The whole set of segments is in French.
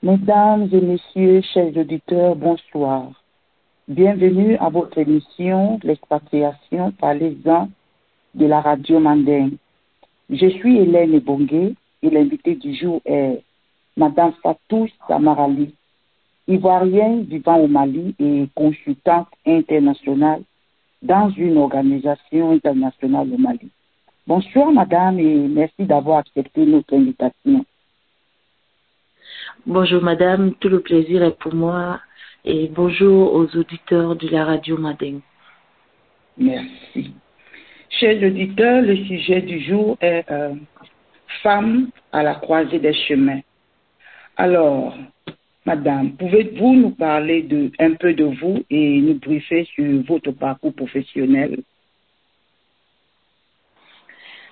Mesdames et messieurs, chers auditeurs, bonsoir. Bienvenue à votre émission L'expatriation par les ans de la radio Manding. Je suis Hélène Ebongue et l'invité du jour est Madame Fatou Samarali, ivoirienne vivant au Mali et consultante internationale dans une organisation internationale au Mali. Bonsoir Madame et merci d'avoir accepté notre invitation. Bonjour Madame, tout le plaisir est pour moi et bonjour aux auditeurs de la radio Mading. Merci. Chers auditeurs, le sujet du jour est euh, Femmes à la croisée des chemins. Alors, Madame, pouvez-vous nous parler de, un peu de vous et nous briefer sur votre parcours professionnel?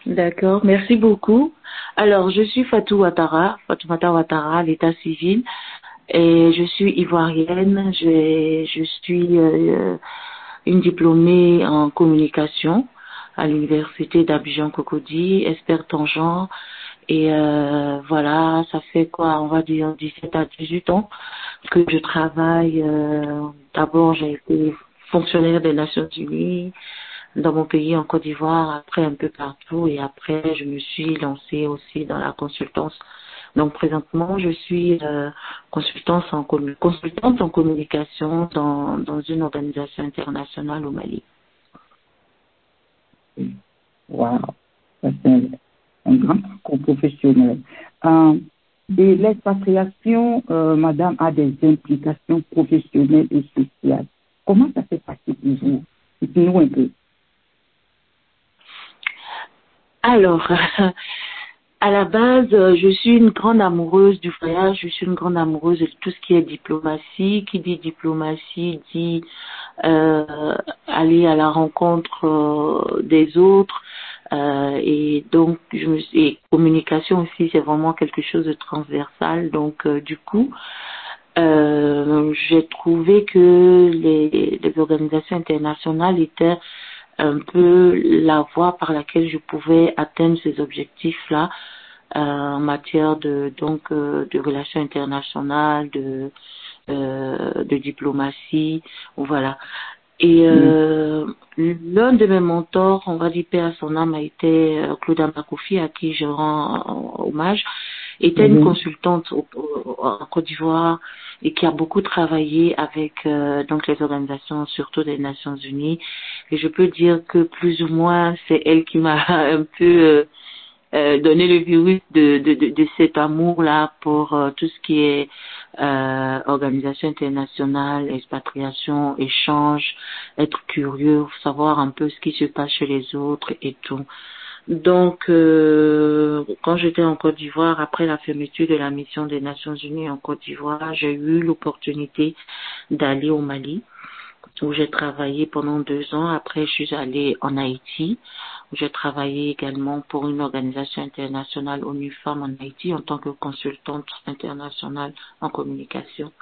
D'accord, merci beaucoup. Alors, je suis Fatou Ouattara, Fatoumata Ouattara, l'état civil, et je suis ivoirienne. Je, je suis euh, une diplômée en communication à l'université d'Abidjan Cocody, experte en genre. Et euh, voilà, ça fait quoi, on va dire 17 à 18 ans que je travaille. Euh, D'abord, j'ai été fonctionnaire des Nations Unies dans mon pays, en Côte d'Ivoire, après un peu partout, et après, je me suis lancée aussi dans la consultance. Donc, présentement, je suis euh, consultante, en, consultante en communication dans, une organisation internationale au Mali. Wow, c'est un, grand parcours professionnel. Euh, et l'expatriation, euh, madame, a des implications professionnelles et sociales. Comment ça fait partie pour vous? Dites-nous un peu. Alors, à la base, je suis une grande amoureuse du voyage, je suis une grande amoureuse de tout ce qui est diplomatie. Qui dit diplomatie dit euh, aller à la rencontre euh, des autres. Euh, et donc, je me et communication aussi, c'est vraiment quelque chose de transversal. Donc, euh, du coup, euh, j'ai trouvé que les, les organisations internationales étaient un peu la voie par laquelle je pouvais atteindre ces objectifs-là euh, en matière de donc euh, de relations internationales, de euh, de diplomatie, voilà. Et euh, l'un de mes mentors, on va dire père à son âme, a été euh, Claude Amakoufi, à qui je rends hommage, était une consultante au, au, en Côte d'Ivoire et qui a beaucoup travaillé avec euh, donc les organisations, surtout des Nations Unies. Et je peux dire que plus ou moins, c'est elle qui m'a un peu euh, donné le virus de, de, de, de cet amour-là pour euh, tout ce qui est euh, organisation internationale, expatriation, échange, être curieux, savoir un peu ce qui se passe chez les autres et tout. Donc, euh, quand j'étais en Côte d'Ivoire, après la fermeture de la mission des Nations Unies en Côte d'Ivoire, j'ai eu l'opportunité d'aller au Mali, où j'ai travaillé pendant deux ans. Après, je suis allée en Haïti, où j'ai travaillé également pour une organisation internationale ONU Femmes en Haïti en tant que consultante internationale en communication.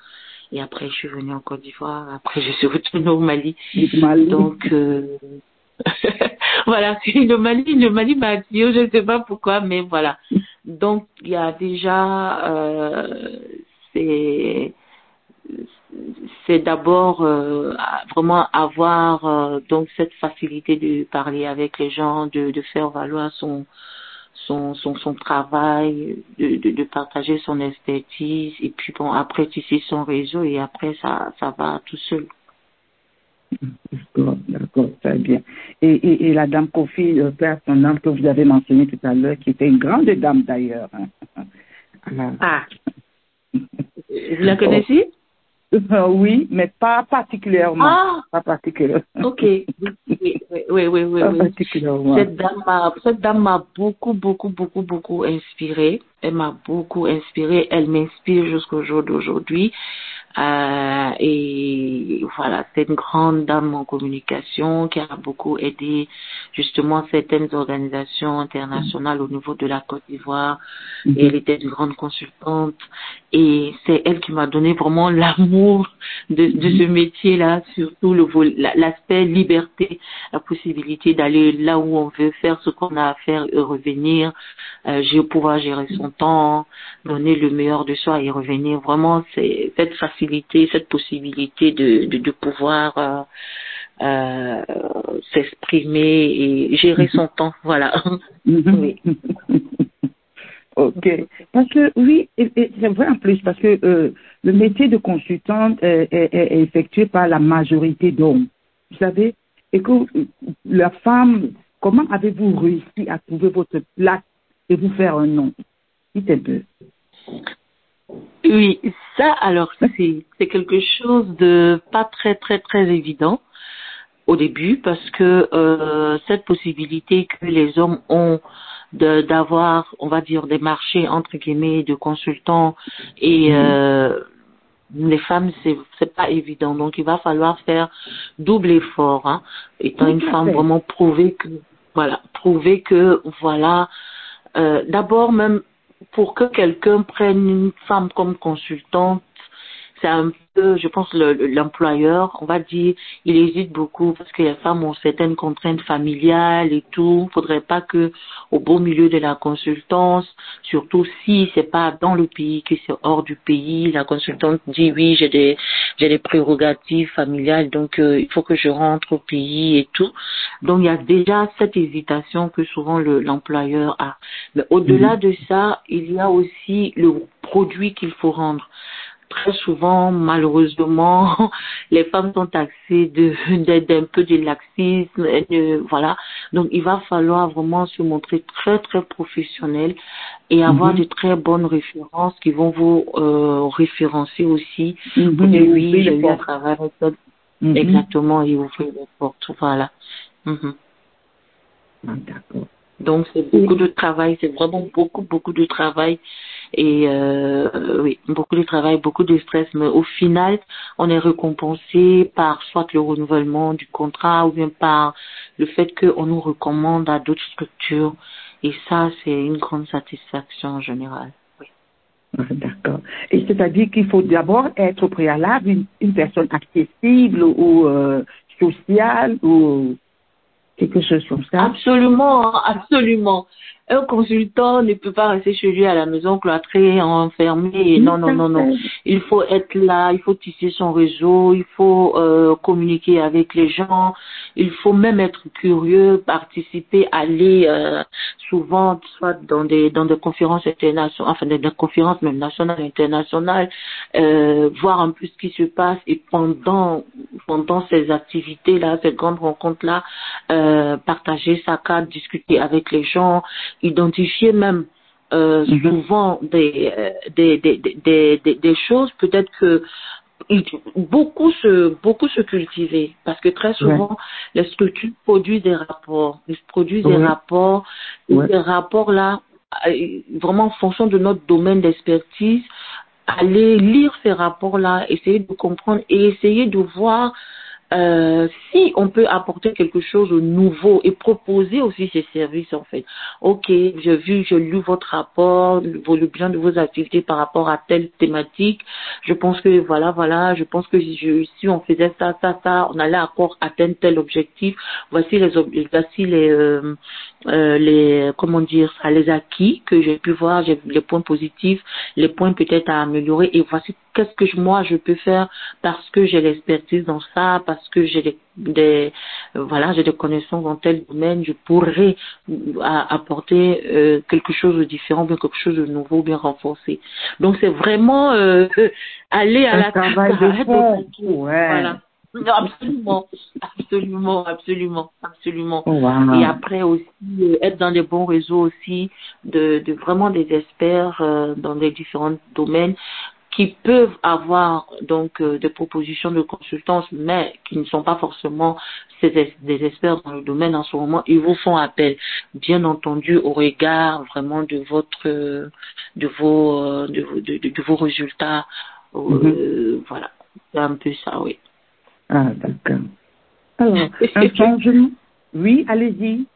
Et après, je suis venue en Côte d'Ivoire. Après, je suis retournée au Mali. Mali. Donc, euh, voilà, le Mali, le Mali m'a attiré, je ne sais pas pourquoi, mais voilà. Donc, il y a déjà, euh, c'est, c'est d'abord euh, vraiment avoir euh, donc cette facilité de parler avec les gens, de, de faire valoir son son son, son travail, de, de, de partager son expertise et puis bon après tisser son réseau et après ça ça va tout seul. D'accord, d'accord, très bien. Et, et, et la dame Kofi, le père son âme que vous avez mentionné tout à l'heure, qui était une grande dame d'ailleurs. Hein. Ah. Vous la connaissez? Euh, oui, mais pas particulièrement. Ah, Pas particulièrement. ok. Oui, oui, oui, oui, oui. Particulièrement. Cette dame m'a, cette dame m'a beaucoup, beaucoup, beaucoup, beaucoup inspiré. Elle m'a beaucoup inspiré. Elle m'inspire jusqu'au jour d'aujourd'hui. Euh, et voilà, c'est une grande dame en communication qui a beaucoup aidé justement certaines organisations internationales au niveau de la Côte d'Ivoire. Mhm. Et elle était une grande consultante. Et c'est elle qui m'a donné vraiment l'amour de, de ce métier-là, surtout l'aspect liberté, la possibilité d'aller là où on veut, faire ce qu'on a à faire et revenir, euh, pouvoir gérer son temps, donner le meilleur de soi et revenir. Vraiment, c'est cette facilité, cette possibilité de, de, de pouvoir euh, euh, s'exprimer et gérer son temps. Voilà. Mhm. Oui. ok. Parce que oui, c'est vrai en plus, parce que euh, le métier de consultante est, est- est effectué par la majorité d'hommes. Vous savez, et que la femme, comment avez-vous réussi à trouver votre place et vous faire un nom? Dites un peu. Oui, ça alors c'est c'est quelque chose de pas très très très évident au début parce que euh, cette possibilité que les hommes ont de d'avoir on va dire des marchés entre guillemets de consultants et Mhm. euh, les femmes c'est c'est pas évident donc il va falloir faire double effort hein, étant une femme vraiment prouver que voilà prouver que voilà euh, d'abord même pour que quelqu'un prenne une femme comme consultante, c'est un je pense, le- le- l'employeur, on va dire, il hésite beaucoup parce que les femmes ont certaines contraintes familiales et tout. Faudrait pas que, au beau milieu de la consultance, surtout si c'est pas dans le pays, que c'est hors du pays, la consultante dit oui, j'ai des, j'ai des prérogatives familiales, donc euh, il faut que je rentre au pays et tout. Donc il y a déjà cette hésitation que souvent le- l'employeur a. Mais au-delà Mhm. de ça, il y a aussi le produit qu'il faut rendre. Très souvent, malheureusement, les femmes sont taxées de d'être un peu de laxisme, de, voilà. Donc, il va falloir vraiment se montrer très très professionnel et avoir Mhm. de très bonnes références qui vont vous euh, référencer aussi. Mhm. Et oui, j'ai eu elle. Mhm. exactement et ouvrir les portes. Voilà. Mhm. Ah, D'accord. Donc c'est beaucoup de travail, c'est vraiment beaucoup, beaucoup de travail et euh, oui, beaucoup de travail, beaucoup de stress, mais au final, on est récompensé par soit le renouvellement du contrat ou bien par le fait qu'on nous recommande à d'autres structures et ça, c'est une grande satisfaction en général. Oui. Ah, D'accord. Et c'est-à-dire qu'il faut d'abord être au préalable une, une personne accessible ou euh, sociale ou quelque chose comme ça? Absolument, absolument. Un consultant ne peut pas rester chez lui à la maison cloîtré, enfermé. Non, non, non, non. Il faut être là, il faut tisser son réseau, il faut euh, communiquer avec les gens, il faut même être curieux, participer, aller euh, souvent soit dans des dans des conférences internationales, enfin des, des conférences même nationales, internationales, euh, voir un peu ce qui se passe et pendant pendant ces activités là, ces grandes rencontres là, euh, partager sa carte, discuter avec les gens, identifier même euh, Mhm. souvent des, euh, des, des, des, des, choses peut-être que beaucoup se beaucoup se cultiver parce que très souvent les structures produisent des rapports. Ils produisent des rapports. Et Ouais. ces rapports là vraiment en fonction de notre domaine d'expertise aller lire ces rapports là essayer de comprendre et essayer de voir euh, si on peut apporter quelque chose de nouveau et proposer aussi ces services en fait. Ok, j'ai vu, j'ai lu votre rapport, le bilan de vos activités par rapport à telle thématique. Je pense que voilà, voilà, je pense que si on faisait ça, ça, ça, on allait encore atteindre tel objectif. Voici les, voici les, euh, euh, les, comment dire les acquis que j'ai pu voir, les points positifs, les points peut-être à améliorer et voici qu'est-ce que je- moi je peux faire parce que j'ai l'expertise dans ça, parce que j'ai des, des voilà, j'ai des connaissances dans tel domaine, je pourrais apporter euh, quelque chose de différent, bien quelque chose de nouveau, bien renforcé. Donc c'est vraiment euh, aller à Un la travail de fond. Ouais. Voilà. Non, absolument, absolument, absolument, absolument. Oh, wow. Et après aussi euh, être dans des bons réseaux aussi de, de vraiment des experts euh, dans les différents domaines qui peuvent avoir donc euh, des propositions de consultance, mais qui ne sont pas forcément des experts dans le domaine en ce moment, ils vous font appel, bien entendu au regard vraiment de votre euh, de vos euh, de, vos- de, de- de vos résultats Euh, Voilà, c'est un peu ça, oui. Ah, d'accord. Alors, un changement? Oui, allez-y.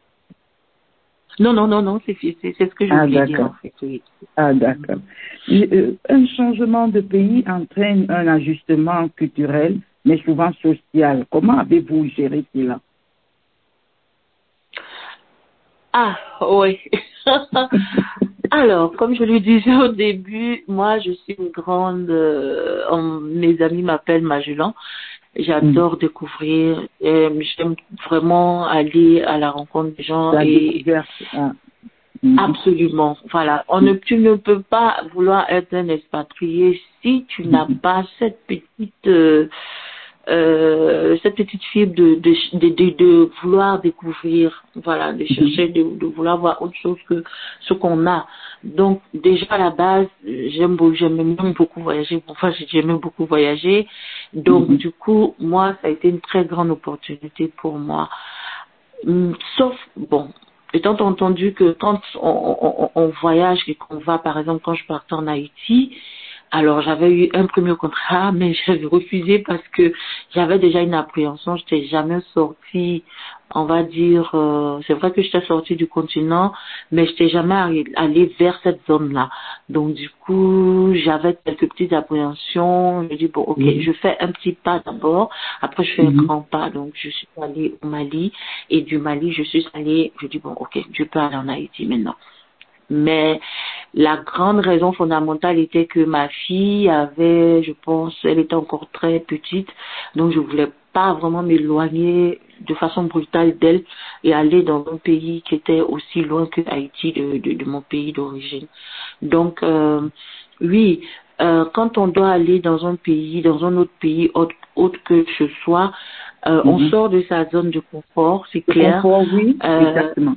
Non, non, non, non, c'est ce que je Ah, voulais dire d'accord. en fait, oui. Ah, d'accord. Euh, Un changement de pays entraîne un ajustement culturel, mais souvent social. Comment avez-vous géré cela? Ah, oui. Alors, comme je le disais au début, moi, je suis une grande... euh, mes amis m'appellent Magellan. J'adore découvrir. euh, J'aime vraiment aller à la rencontre des gens La et. Ah. Mhm. Absolument. Voilà. On ne, tu ne peux pas vouloir être un expatrié si tu n'as pas cette petite, euh, euh, cette petite fibre de, de, de, de, vouloir découvrir, voilà, de chercher, de, de vouloir voir autre chose que ce qu'on a. Donc, déjà à la base, j'aime j'aime même beaucoup voyager. Enfin, j'aime beaucoup voyager. Donc, Mhm. du coup, moi, ça a été une très grande opportunité pour moi. Hum, Sauf, bon, étant entendu que quand on, on- on voyage et qu'on va, par exemple, quand je partais en Haïti, alors j'avais eu un premier contrat, mais j'avais refusé parce que j'avais déjà une appréhension. Je n'étais jamais sortie, on va dire, euh, c'est vrai que j'étais sortie du continent, mais je n'étais jamais allée vers cette zone-là. Donc du coup, j'avais quelques petites appréhensions. Je dis bon, ok, Mhm. je fais un petit pas d'abord, après je fais un Mhm. grand pas. Donc je suis allée au Mali et du Mali, je suis allée, je dis bon, ok, je peux aller en Haïti maintenant. Mais la grande raison fondamentale était que ma fille avait, je pense, elle était encore très petite, donc je voulais pas vraiment m'éloigner de façon brutale d'elle et aller dans un pays qui était aussi loin que Haïti de, de, de mon pays d'origine. Donc, euh, oui, euh, quand on doit aller dans un pays, dans un autre pays autre, autre que ce soit, euh, on Mhm. sort de sa zone de confort, c'est clair. confort, oui, Euh, exactement.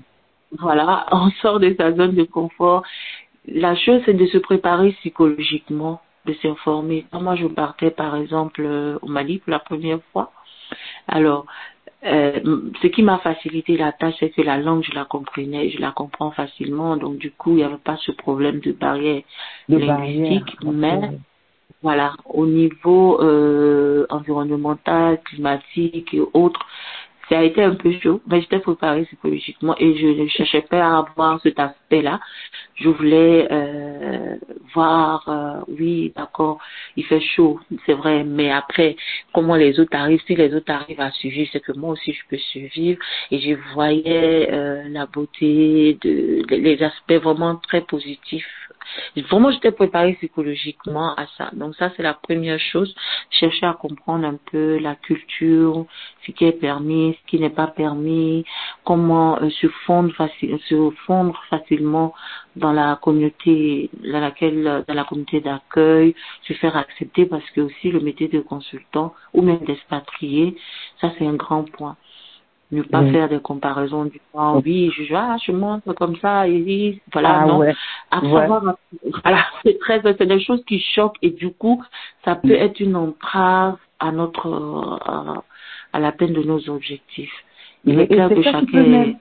Voilà, on sort de sa zone de confort. La chose, c'est de se préparer psychologiquement, de s'informer. Moi, je partais, par exemple, euh, au Mali pour la première fois. Alors, euh, ce qui m'a facilité la tâche, c'est que la langue, je la comprenais, je la comprends facilement. Donc, du coup, il n'y avait pas ce problème de barrière De linguistique. barrière. Mais, voilà, au niveau euh, environnemental, climatique et autres, ça a été un peu chaud, mais j'étais préparée psychologiquement et je ne cherchais pas à avoir cet aspect-là. Je voulais euh, voir, euh, oui, d'accord, il fait chaud, c'est vrai, mais après, comment les autres arrivent, si les autres arrivent à survivre, c'est que moi aussi je peux survivre. Et je voyais euh, la beauté, de, les aspects vraiment très positifs Vraiment, j'étais préparée psychologiquement à ça. Donc ça, c'est la première chose. Chercher à comprendre un peu la culture, ce qui est permis, ce qui n'est pas permis, comment euh, se fondre facile, se fondre facilement dans la communauté dans laquelle, dans la communauté d'accueil, se faire accepter parce que aussi le métier de consultant ou même d'expatrié, ça c'est un grand point ne pas faire des comparaisons du genre, oui, je ah, je montre comme ça, et oui, voilà, Ah non. ouais. À Ouais. savoir, voilà, c'est très, c'est des choses qui choquent et du coup, ça peut être une entrave à notre, euh, à, la peine de nos objectifs. Il est clair que chacun même,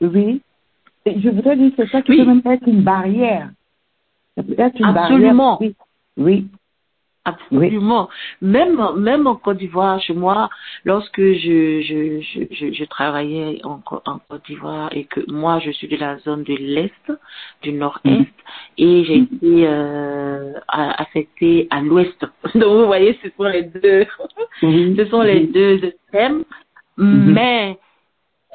oui, Et je voudrais dire c'est ça qui Oui. peut même être une barrière. Ça peut être une Absolument. barrière. Oui, oui, Absolument. Même, même en Côte d'Ivoire, chez moi, lorsque je, je, je, je, je travaillais en, Cô- en Côte d'Ivoire et que moi, je suis de la zone de l'Est, du Nord-Est, Mhm. et j'ai été euh, affectée à l'Ouest. Donc, vous voyez, ce sont les deux, oui. ce sont les oui. deux extrêmes. Mais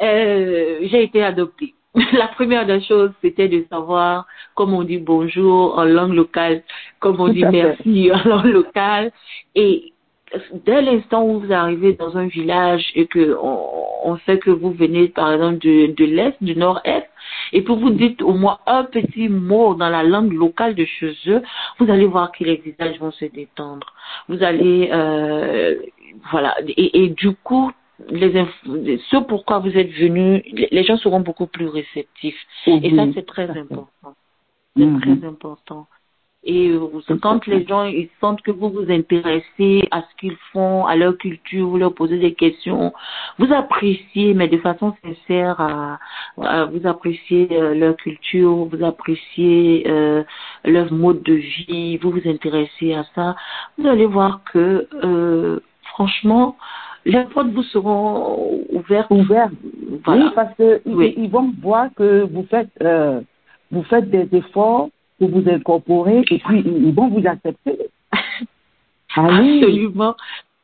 euh, j'ai été adoptée. La première des choses, c'était de savoir comment on dit bonjour en langue locale, comment on dit fait. merci en langue locale. Et dès l'instant où vous arrivez dans un village et que on, on sait que vous venez par exemple de, de l'Est, du Nord-Est, et que vous dites au moins un petit mot dans la langue locale de chez eux, vous allez voir que les visages vont se détendre. Vous allez, euh, voilà, et, et du coup, les ce pourquoi vous êtes venu, les gens seront beaucoup plus réceptifs. Et ça, c'est très important. C'est Mhm. très important. Et euh, quand les gens ils sentent que vous vous intéressez à ce qu'ils font, à leur culture, vous leur posez des questions, vous appréciez, mais de façon sincère, à, vous appréciez euh, leur culture, vous appréciez euh, leur mode de vie, vous vous intéressez à ça, vous allez voir que euh, franchement, les portes vous seront ouvertes. Ouvertes. Oui, parce que ils, vont voir que vous faites, euh, vous faites des efforts pour vous incorporer et puis ils vont vous accepter. Absolument.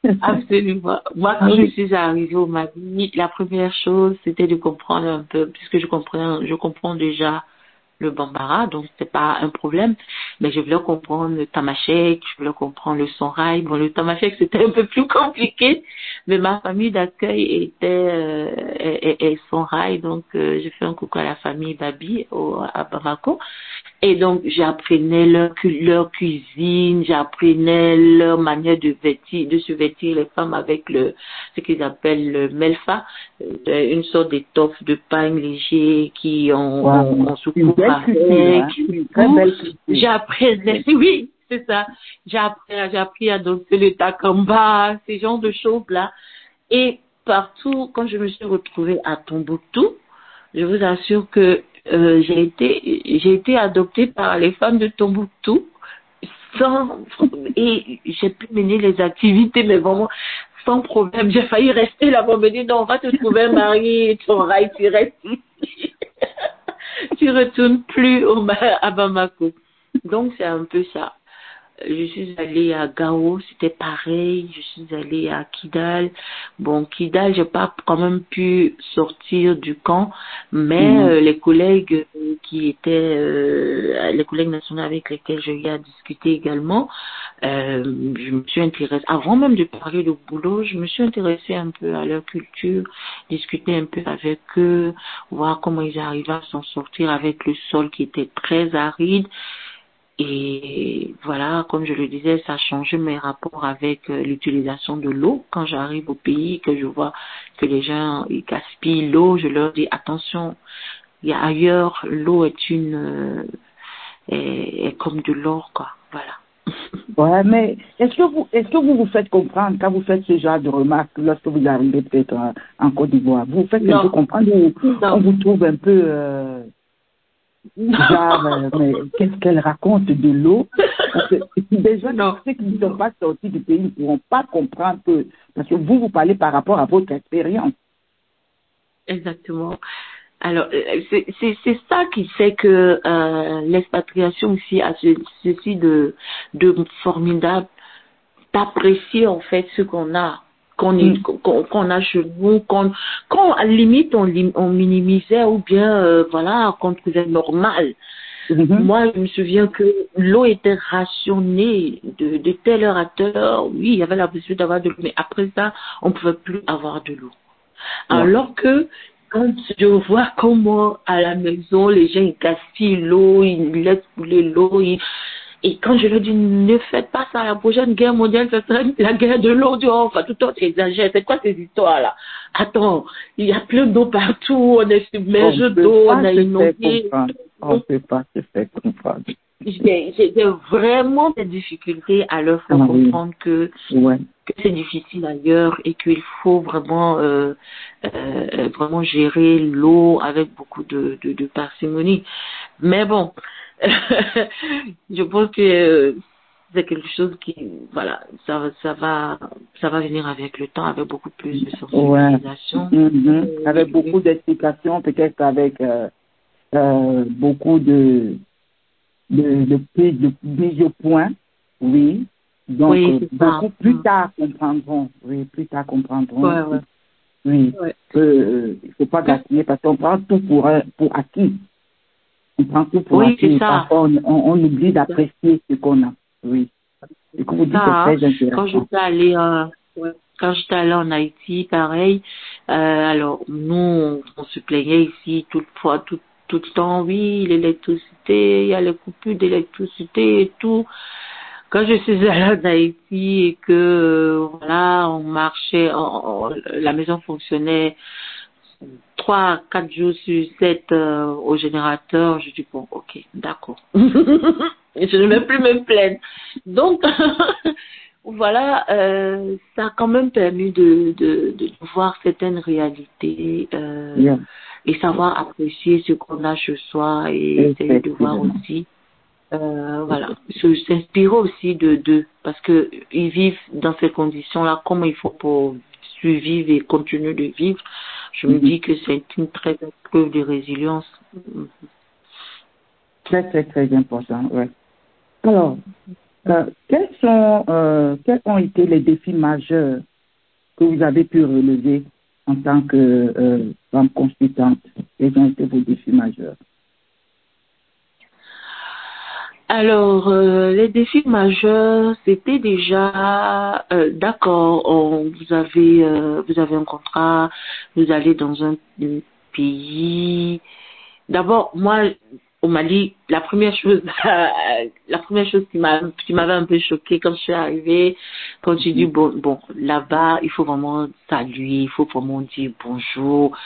Absolument. Moi, quand je suis arrivée au Mali, la première chose, c'était de comprendre un peu, puisque je comprends, je comprends déjà le bambara, donc c'est pas un problème. Mais je voulais comprendre le tamashek, je voulais comprendre le sonrail. Bon, le tamashek c'était un peu plus compliqué, mais ma famille d'accueil était euh, et, sonrail, donc euh, je fais un coucou à la famille Babi au, à Bamako. Et donc j'apprenais leur, leur cuisine, j'apprenais leur manière de vêtir, de se vêtir les femmes avec le ce qu'ils appellent le melfa, euh, une sorte d'étoffe de pain léger qui ont, wow. on, Hein. J'ai appris, oui, c'est ça. J'ai appris, à danser le takamba, ces genres de choses-là. Et partout, quand je me suis retrouvée à Tombouctou, je vous assure que j'ai été, j'ai été adoptée par les femmes de Tombouctou sans, et j'ai pu mener les activités, mais vraiment sans problème. J'ai failli rester là-bas, me dire non, on va te trouver un mari, ton rail, tu restes ici. tu retournes plus au, à Bamako. Donc c'est un peu ça. Je suis allée à Gao, c'était pareil. Je suis allée à Kidal. Bon, Kidal, j'ai pas quand même pu sortir du camp, mais Mhm. euh, les collègues euh, qui étaient, euh, les collègues nationaux avec lesquels j'ai eu à discuter également, euh, je me suis intéressée, avant même de parler de boulot, je me suis intéressée un peu à leur culture, discuter un peu avec eux, voir comment ils arrivaient à s'en sortir avec le sol qui était très aride. Et voilà, comme je le disais, ça a changé mes rapports avec euh, l'utilisation de l'eau. Quand j'arrive au pays, que je vois que les gens ils gaspillent l'eau, je leur dis attention, il y a ailleurs, l'eau est une euh, est, est comme de l'or, quoi. Voilà. Ouais, mais est-ce que vous est-ce que vous vous faites comprendre quand vous faites ce genre de remarques lorsque vous arrivez peut-être en, en Côte d'Ivoire Vous vous faites un Non. peu comprendre ou on vous trouve un peu euh, genre euh, mais qu'est-ce qu'elle raconte de l'eau? Parce que des gens Non. ceux qui ne sont pas sortis du pays ne pourront pas comprendre que parce que vous vous parlez par rapport à votre expérience. Exactement. Alors, euh, c'est ça qui fait que euh, l'expatriation aussi a ce- ceci de, de formidable, d'apprécier en fait ce qu'on a, qu'on Mm. qu'on a chez nous, qu'on à la limite on, minimisait ou bien euh, voilà qu'on trouvait normal. Mhm. Moi, je me souviens que l'eau était rationnée de, de telle heure à telle heure. Oui, il y avait la possibilité d'avoir de l'eau, mais après ça, on ne pouvait plus avoir de l'eau. Ouais. Alors que quand je vois comment à la maison les gens ils gaspillent l'eau, ils laissent couler l'eau, ils- et quand je leur dis ne faites pas ça, la prochaine guerre mondiale, ce serait la guerre de l'eau, du enfin tout le temps tu exagères, c'est quoi ces histoires là Attends, il y a plein d'eau partout, on est submergé d'eau, on a faire inondé. On ne peut pas se faire comprendre. J'ai j'ai vraiment des difficultés à leur faire Ah oui. comprendre que Ouais. que c'est difficile ailleurs et qu'il faut vraiment euh, euh, vraiment gérer l'eau avec beaucoup de, de, de parcimonie. Mais bon, je pense que euh, c'est quelque chose qui voilà, ça va ça va ça va venir avec le temps, avec beaucoup plus de sensibilisation. Mhm. Euh, Avec beaucoup d'explications, peut-être avec euh, euh, beaucoup de de de de mise au point, oui. Donc Oui, c'est ça. beaucoup plus tard comprendront, oui, plus tard comprendront. Ouais, ouais. Oui, Ouais. il faut pas gaspiller parce qu'on prend tout pour acquis. On prend tout pour Oui, acquis. c'est ça. Parfois, on, on, on oublie d'apprécier ce qu'on a. Oui. Ce que vous dites ça, est très hein. quand intéressant. j'étais allée euh, quand j'étais allée en Haïti pareil euh, alors nous on, on se plaignait ici toute fois tout tout le temps oui l'électricité il y a les coupures d'électricité et tout quand je suis allée en Haïti et que euh, voilà on marchait on- la maison fonctionnait trois quatre jours sur sept euh, au générateur je dis bon ok d'accord je ne vais plus me plaindre. Donc, voilà, euh, ça a quand même permis de, de, de voir certaines réalités euh, et savoir apprécier ce qu'on a chez soi et essayer de voir aussi euh, voilà, s'inspirer aussi de d'eux parce que ils vivent dans ces conditions-là, comment il faut pour survivre et continuer de vivre. Je me dis que c'est une très belle preuve de résilience. Très très très important, ouais. Alors, euh, quels sont euh, quels ont été les défis majeurs que vous avez pu relever en tant que euh, femme consultante? Quels ont été vos défis majeurs? Alors, euh, les défis majeurs, c'était déjà euh, d'accord. vous avez euh, vous avez un contrat, vous allez dans un, pays. D'abord, moi, au Mali, la première chose, la première chose qui m'a qui m'avait un peu choquée quand je suis arrivée, quand j'ai dit bon bon là-bas, il faut vraiment saluer, il faut vraiment dire bonjour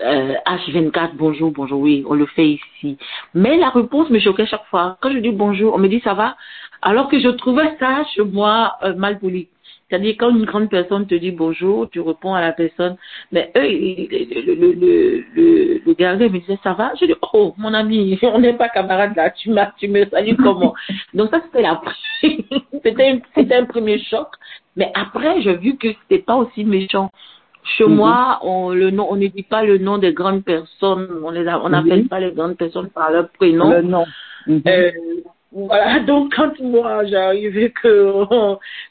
euh, H24, bonjour, bonjour, oui, on le fait ici. Mais la réponse me choquait chaque fois. Quand je dis bonjour, on me dit ça va, alors que je trouvais ça chez moi euh, mal poli. C'est-à-dire quand une grande personne te dit bonjour, tu réponds à la personne. Mais eux, le, le, le, le, le gardien me disait ça va? Je dis oh mon ami, on n'est pas camarades là. Tu m'as, tu me salues comment? Donc ça c'était la, c'était c'était un premier choc. Mais après j'ai vu que c'était pas aussi méchant. Chez mhm. moi, on le nom, on ne dit pas le nom des grandes personnes. On les on n'appelle pas les grandes personnes par leur prénom. Le nom. Mhm. Euh, voilà, donc quand moi j'arrivais que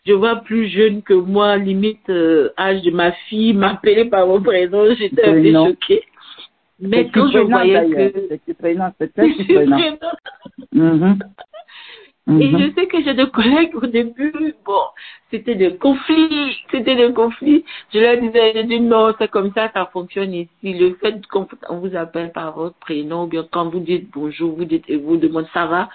je vois plus jeune que moi, limite euh, âge de ma fille, m'appeler par mon prénom, j'étais un peu choquée. Mais quand je voyais que... C'est prénom, c'est prénom. Et je mhm. sais que j'ai des collègues au début, bon, c'était des conflits, c'était des conflits. Je leur disais, je dis non, c'est comme ça, ça fonctionne ici. Le fait qu'on vous appelle par votre prénom, bien quand vous dites bonjour, vous dites et vous demandez ça va,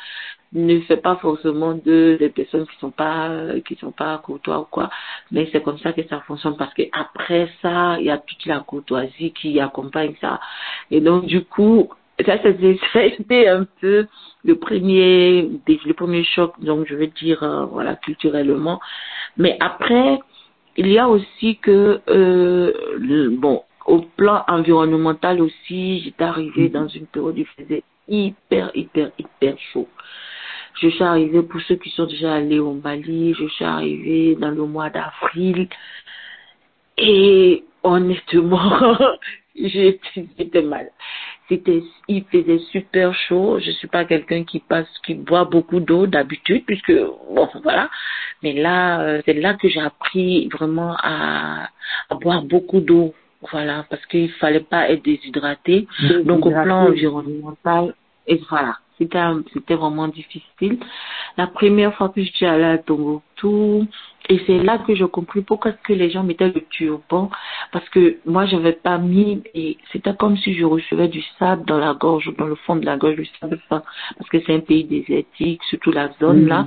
ne fait pas forcément de des personnes qui sont pas qui sont pas courtois ou quoi. Mais c'est comme ça que ça fonctionne parce que après ça, il y a toute la courtoisie qui accompagne ça. Et donc du coup, ça c'était un peu le premier le premier choc donc je veux dire euh, voilà culturellement. Mais après il y a aussi que euh, le, bon au plan environnemental aussi j'étais arrivée mhm. dans une période où il faisait hyper hyper hyper chaud. Je suis arrivée pour ceux qui sont déjà allés au Bali je suis arrivée dans le mois d'avril. Et honnêtement j'étais mal c'était il faisait super chaud. Je suis pas quelqu'un qui passe qui boit beaucoup d'eau d'habitude puisque bon voilà. Mais là euh, c'est là que j'ai appris vraiment à, à boire beaucoup d'eau. Voilà parce qu'il fallait pas être déshydraté. Donc au plan environnemental et voilà. C'était c'était vraiment difficile. La première fois que je suis allée à Tombouctou et c'est là que je compris pourquoi que les gens mettaient le turban. Parce que moi, je n'avais pas mis, et c'était comme si je recevais du sable dans la gorge, dans le fond de la gorge, du sable fin. Parce que c'est un pays désertique, surtout la zone là.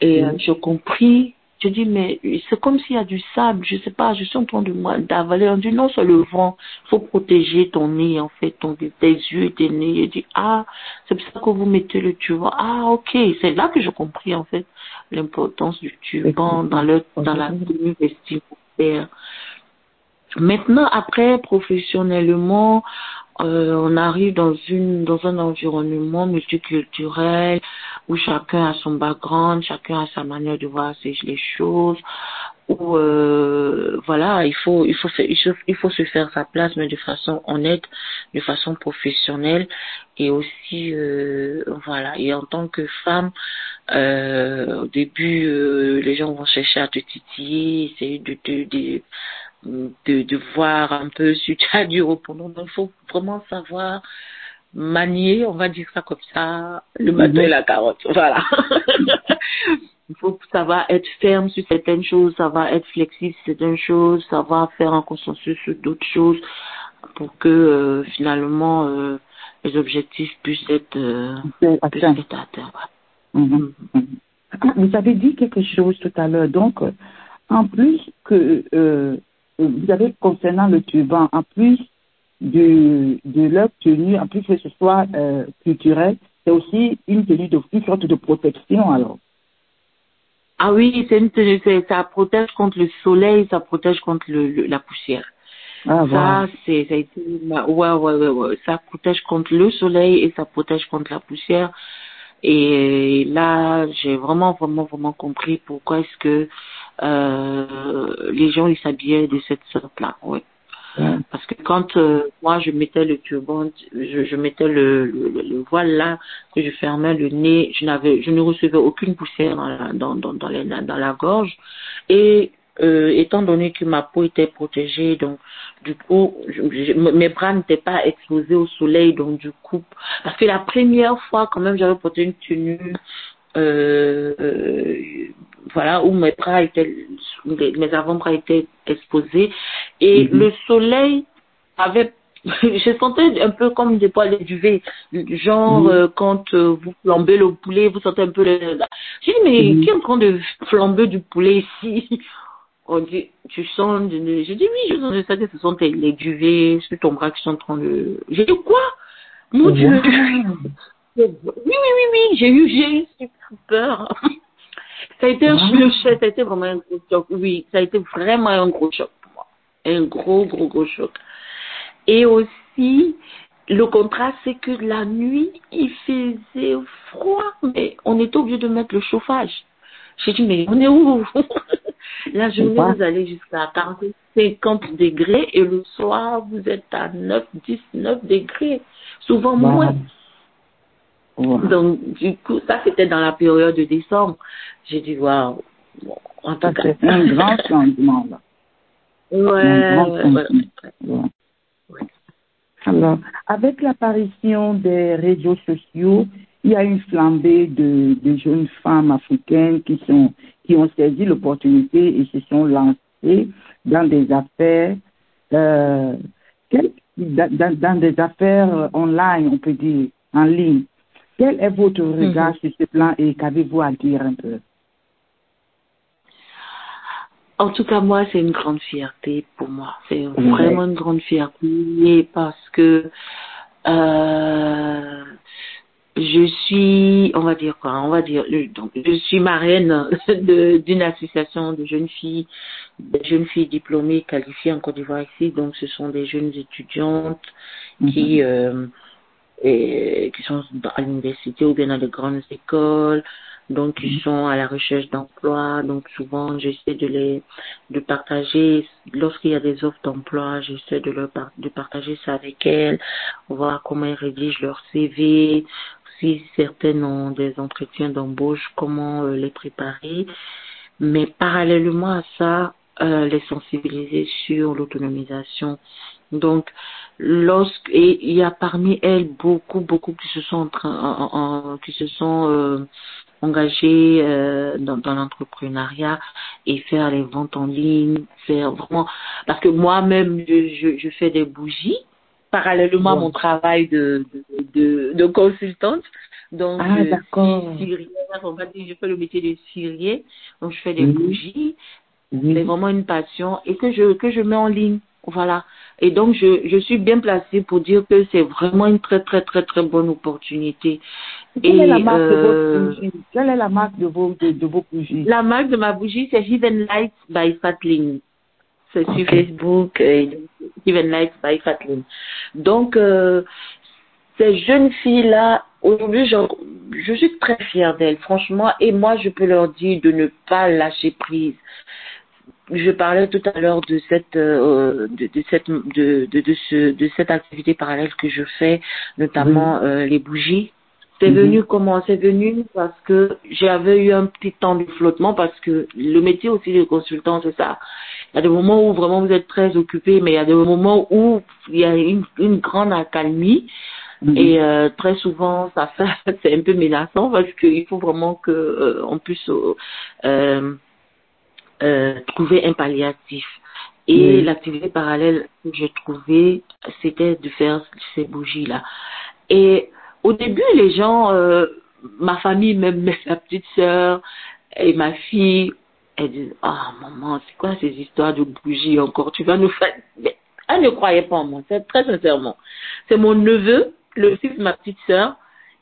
Et euh, je compris je dis, mais c'est comme s'il y a du sable, je sais pas, je suis en train de d'avaler. On dit, non, c'est le vent. Il faut protéger ton nez, en fait, ton, tes yeux tes nez. Je dis, ah, c'est pour ça que vous mettez le turban. Ah, ok. C'est là que j'ai compris, en fait, l'importance du turban dans, le, dans la tenue vestimentaire. Maintenant, après, professionnellement, euh, on arrive dans une dans un environnement multiculturel où chacun a son background, chacun a sa manière de voir les choses, où euh, voilà, il faut il faut il faut se faire sa place, mais de façon honnête, de façon professionnelle, et aussi euh, voilà. Et en tant que femme, euh, au début, euh, les gens vont chercher à te titiller, essayer de te de, de, de voir un peu si tu as du repos. Donc, il faut vraiment savoir manier, on va dire ça comme ça, le matin et la carotte. Voilà. il faut savoir être ferme sur certaines choses, savoir être flexible sur certaines choses, savoir faire un consensus sur d'autres choses pour que euh, finalement euh, les objectifs puissent être, euh, puissent être atteints. Mhm. Mhm. Ah, vous avez dit quelque chose tout à l'heure. Donc, en plus que vous avez concernant le turban, en plus de, de leur tenue, en plus que ce soit euh, culturel, c'est aussi une tenue de une sorte de protection alors. Ah oui, c'est une tenue, ça protège contre le soleil, ça protège contre le, le- la poussière. Ah, Ça, c'est, ça a été, ouais, ouais, ouais, ouais, ça protège contre le soleil et ça protège contre la poussière. Et là, j'ai vraiment, vraiment, vraiment compris pourquoi est-ce que euh, les gens ils s'habillaient de cette sorte-là. Ouais. Ouais. Parce que quand euh, moi je mettais le turban, je, je mettais le, le, le voile là, que je fermais le nez, je n'avais, je ne recevais aucune poussière dans la, dans, dans, dans, les- dans la gorge. Et euh, étant donné que ma peau était protégée, donc du coup, je- je- mes bras n'étaient pas exposés au soleil, donc du coup, parce que la première fois quand même j'avais porté une tenue euh, voilà, où mes bras étaient, mes avant-bras étaient exposés et Mhm. le soleil avait, je sentais un peu comme des poils de duvet, genre Mhm. euh, quand euh, vous flambez le poulet, vous sentez un peu le, j'ai dit mais Mhm. qui est en train de flamber du poulet ici? On dit, tu sens, de- j'ai dit oui, je sens ça que ce sont les duvets sur ton bras qui sont en train de, j'ai dit quoi? Mon Dieu! Oui, oui, oui, oui, j'ai eu, j'ai eu super peur. Ça a été un Wow. le choc, ça a été vraiment un gros choc. Oui, ça a été vraiment un gros choc pour moi. Un gros, gros, gros choc. Et aussi, le contraste, c'est que la nuit, il faisait froid, mais on était obligé de mettre le chauffage. J'ai dit, mais on est où? La journée, vous allez jusqu'à 40, 50 degrés et le soir, vous êtes à 9, 19 degrés. Souvent Wow. moins. Wow. Donc, du coup, ça, c'était dans la période de décembre. J'ai dit, waouh. En cas. c'est un grand changement, là. Ouais, Un grand ouais, ouais, changement. ouais. Ouais. Ouais. Alors, avec l'apparition des réseaux sociaux, il y a une flambée de, de jeunes femmes africaines qui sont qui ont saisi l'opportunité et se sont lancées dans des affaires euh, quel- dans, dans- dans des affaires euh, online, on peut dire, en ligne. Quel est votre regard sur ce plan et qu'avez-vous à dire un peu? En tout cas, moi, c'est une grande fierté pour moi. C'est vraiment une grande fierté parce que euh, je suis, on va dire quoi, on va dire, donc je suis marraine d'une association de jeunes filles, de jeunes filles diplômées qualifiées en Côte d'Ivoire ici. Donc, ce sont des jeunes étudiantes qui euh, et, qui sont à l'université ou bien dans de grandes écoles, donc qui sont à la recherche d'emploi. Donc souvent, j'essaie de les de partager lorsqu'il y a des offres d'emploi, j'essaie de leur de partager ça avec elles, voir comment elles rédigent leur CV, si certaines ont des entretiens d'embauche, comment euh, les préparer. Mais parallèlement à ça, euh, les sensibiliser sur l'autonomisation. Donc, lorsque et il y a parmi elles beaucoup beaucoup qui se sont en train en- en- qui se sont euh, engagées euh, dans, dans l'entrepreneuriat et faire les ventes en ligne, faire vraiment parce que moi-même je, je, je fais des bougies parallèlement à mon travail de de, de, de consultante. Donc Ah, je d'accord. suis cirière, on va dire, je fais le métier de cirier, donc je fais des Mhm. bougies c'est Oui. vraiment une passion et que je que je mets en ligne voilà et donc je je suis bien placée pour dire que c'est vraiment une très très très très bonne opportunité Quelle est la et marque de euh, votre? Quelle est la marque de vos, de, de vos bougies? la marque de ma bougie c'est Heaven Lights by Fatlin c'est sur Ok. Facebook euh, Heaven Lights by Fatlin donc euh, ces jeunes filles là aujourd'hui je, je suis très fière d'elles franchement et moi je peux leur dire de ne pas lâcher prise je parlais tout à l'heure de cette euh, de, de cette de, de, de ce de cette activité parallèle que je fais notamment euh, les bougies. C'est Mhm. venu comment? C'est venu parce que j'avais eu un petit temps de flottement parce que le métier aussi de consultant c'est ça. Il y a des moments où vraiment vous êtes très occupé mais il y a des moments où il y a une, une grande accalmie. Mhm. et euh, très souvent, ça fait, c'est un peu menaçant parce qu'il faut vraiment que euh, on puisse euh, trouver un palliatif. Et Oui. l'activité parallèle que j'ai trouvée, c'était de faire ces bougies-là. Et au début, les gens, euh, ma famille, même ma petite sœur et ma fille, elles disent, ah maman, c'est quoi ces histoires de bougies encore? Tu vas nous faire... Mais elle ne croyait pas en moi, très sincèrement. C'est mon neveu, le fils de ma petite sœur,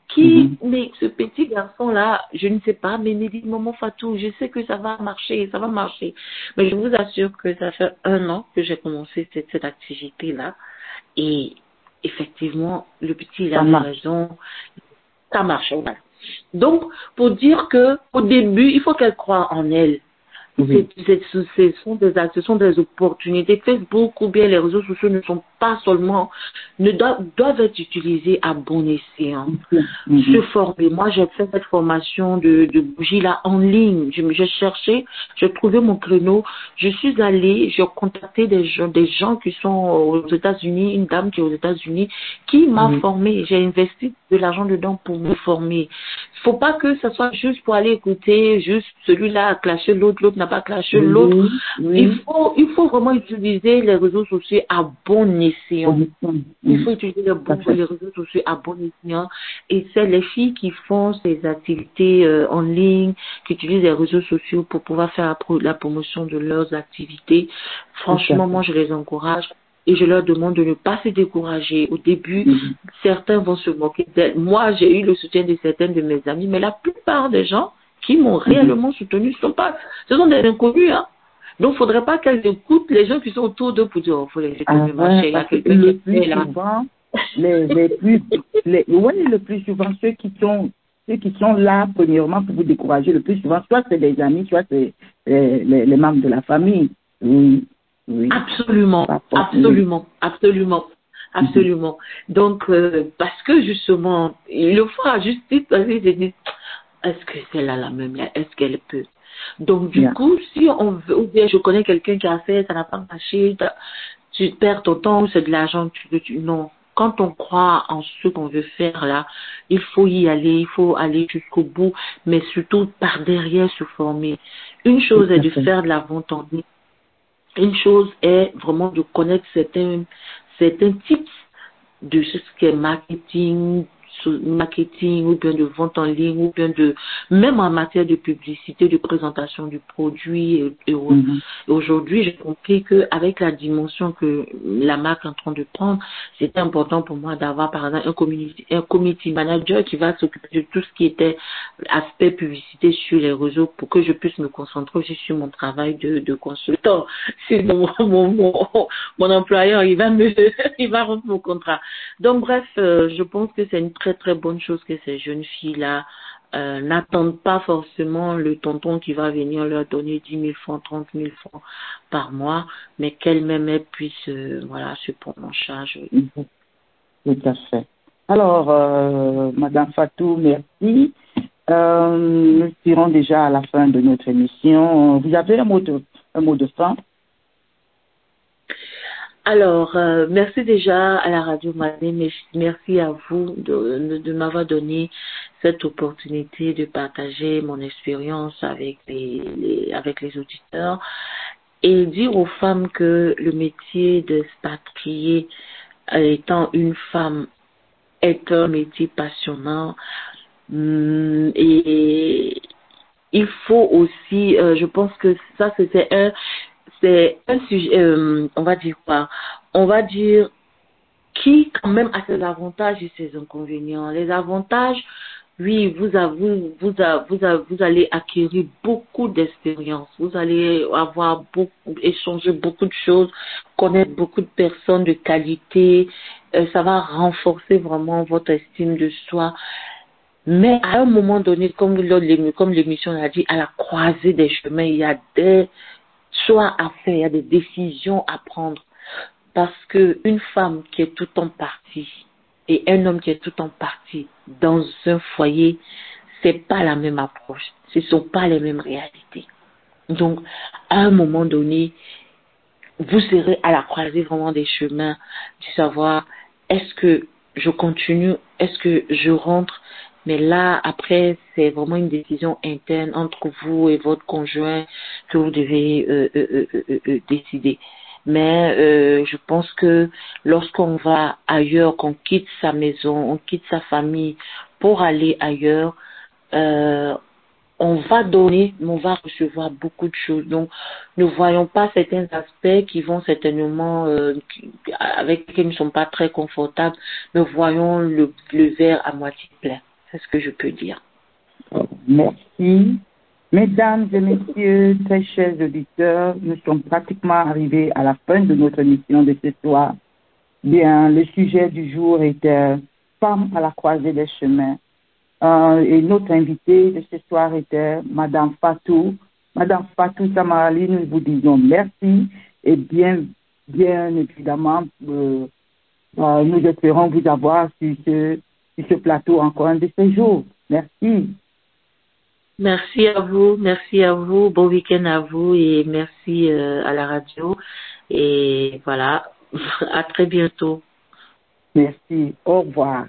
qui, mhm. mais ce petit garçon-là, je ne sais pas, mais il me dit, maman Fatou, je sais que ça va marcher, ça va marcher. Mais je vous assure que ça fait un an que j'ai commencé cette, cette activité-là. Et effectivement, le petit, il a raison. Ça marche, voilà. Donc, pour dire que, au début, il faut qu'elle croie en elle. Oui. ce, sont des, ce sont des opportunités. Facebook ou bien les réseaux sociaux ne sont pas seulement, ne doivent, doivent être utilisés à bon escient. Mm Se former. Moi, j'ai fait cette formation de, de bougie là en ligne. Je cherchais, j'ai trouvé mon créneau. Je suis allée, j'ai contacté des gens, des gens qui sont aux États-Unis, une dame qui est aux États-Unis, qui m'a formé. J'ai investi de l'argent dedans pour me former. Faut pas que ce soit juste pour aller écouter, juste celui-là a clashé l'autre, l'autre n'a pas clashé l'autre. Il faut, il faut vraiment utiliser les réseaux sociaux à bon escient. Il faut utiliser les, les réseaux sociaux à bon escient. Et c'est les filles qui font ces activités euh, en ligne, qui utilisent les réseaux sociaux pour pouvoir faire la promotion de leurs activités. Franchement, moi, je les encourage et je leur demande de ne pas se décourager. Au début, mhm. certains vont se moquer d'elles. Moi, j'ai eu le soutien de certaines de mes amis, mais la plupart des gens qui m'ont mhm. réellement soutenu sont pas, ce sont des inconnus, hein. Donc, faudrait pas qu'elles écoutent les gens qui sont autour d'eux pour dire, oh, faut les écouter, ah, marcher, il y a quelqu'un qui est là. Les, les plus, les, ouais, le plus souvent, ceux qui sont, ceux qui sont là, premièrement, pour vous décourager, le plus souvent, soit c'est des amis, soit c'est les, les, les membres de la famille. Oui. Absolument, absolument, absolument. Absolument. Donc, euh, parce que justement, il le faut à justice, parce que dit, est-ce que c'est là la même, est-ce qu'elle peut? Donc, du coup, si on veut, ou bien je connais quelqu'un qui a fait, ça n'a pas marché, tu perds ton temps, c'est de l'argent, tu, tu, non. Quand on croit en ce qu'on veut faire là, il faut y aller, il faut aller jusqu'au bout, mais surtout par derrière se former. Une chose est de faire de la vente en ligne une chose est vraiment de connaître certains, certains types de ce qui est marketing, marketing ou bien de vente en ligne ou bien de même en matière de publicité, de présentation du produit et, mhm. aujourd'hui j'ai compris que avec la dimension que la marque est en train de prendre, c'était important pour moi d'avoir par exemple un community, un community manager qui va s'occuper de tout ce qui était aspect publicité sur les réseaux pour que je puisse me concentrer aussi sur mon travail de, de consultant. Sinon mon, mon, mon, employeur il va me il va rompre mon contrat. Donc bref, euh, je pense que c'est une très très bonne chose que ces jeunes filles-là euh, n'attendent pas forcément le tonton qui va venir leur donner 10 000 francs, 30 000 francs par mois, mais qu'elles-mêmes puissent euh, voilà, se prendre en charge. Tout à fait. Alors, euh, Madame Fatou, merci. Nous tirons déjà à la fin de notre émission. Vous avez un mot de, un mot de fin? Alors, euh, merci déjà à la radio Mané, merci à vous de, m'avoir donné cette opportunité de partager mon expérience avec les, avec les auditeurs et dire aux femmes que le métier de expatrié étant une femme est un métier passionnant. Hum, et il faut aussi, euh, je pense que ça c'était un c'est un sujet, euh, on va dire quoi? On va dire qui quand même a ses avantages et ses inconvénients. Les avantages, oui, vous, vous, vous, vous, vous allez acquérir beaucoup d'expérience. Vous allez avoir beaucoup, échanger beaucoup de choses, connaître beaucoup de personnes de qualité. Euh, ça va renforcer vraiment votre estime de soi. Mais à un moment donné, comme, comme l'émission l'a dit, à la croisée des chemins, il y a des choix à faire, des décisions à prendre. Parce que une femme qui est tout en partie et un homme qui est tout en partie dans un foyer, c'est pas la même approche. Ce sont pas les mêmes réalités. Donc, à un moment donné, vous serez à la croisée vraiment des chemins du savoir est-ce que je continue, est-ce que je rentre, mais là, après, c'est vraiment une décision interne entre vous et votre conjoint que vous devez euh, euh, euh, décider. Mais je pense que lorsqu'on va ailleurs, qu'on quitte sa maison, on quitte sa famille pour aller ailleurs, on va donner, mais on va recevoir beaucoup de choses. Donc, ne voyons pas certains aspects qui vont certainement, avec lesquels nous ne sommes pas très confortables, mais voyons le, le verre à moitié plein. C'est ce que je peux dire. Merci. Mesdames et messieurs, très chers auditeurs, nous sommes pratiquement arrivés à la fin de notre émission de ce soir. Bien, le sujet du jour était Femme à la croisée des chemins. Euh, et notre invitée de ce soir était Madame Fatou. Madame Fatou Samarali, nous vous disons merci et bien, bien évidemment, euh, euh, nous espérons vous avoir sur ce, ce plateau encore un de ces jours. Merci. Merci à vous, merci à vous, bon week-end à vous et merci euh, à la radio. Et voilà, à très bientôt. Merci, au revoir.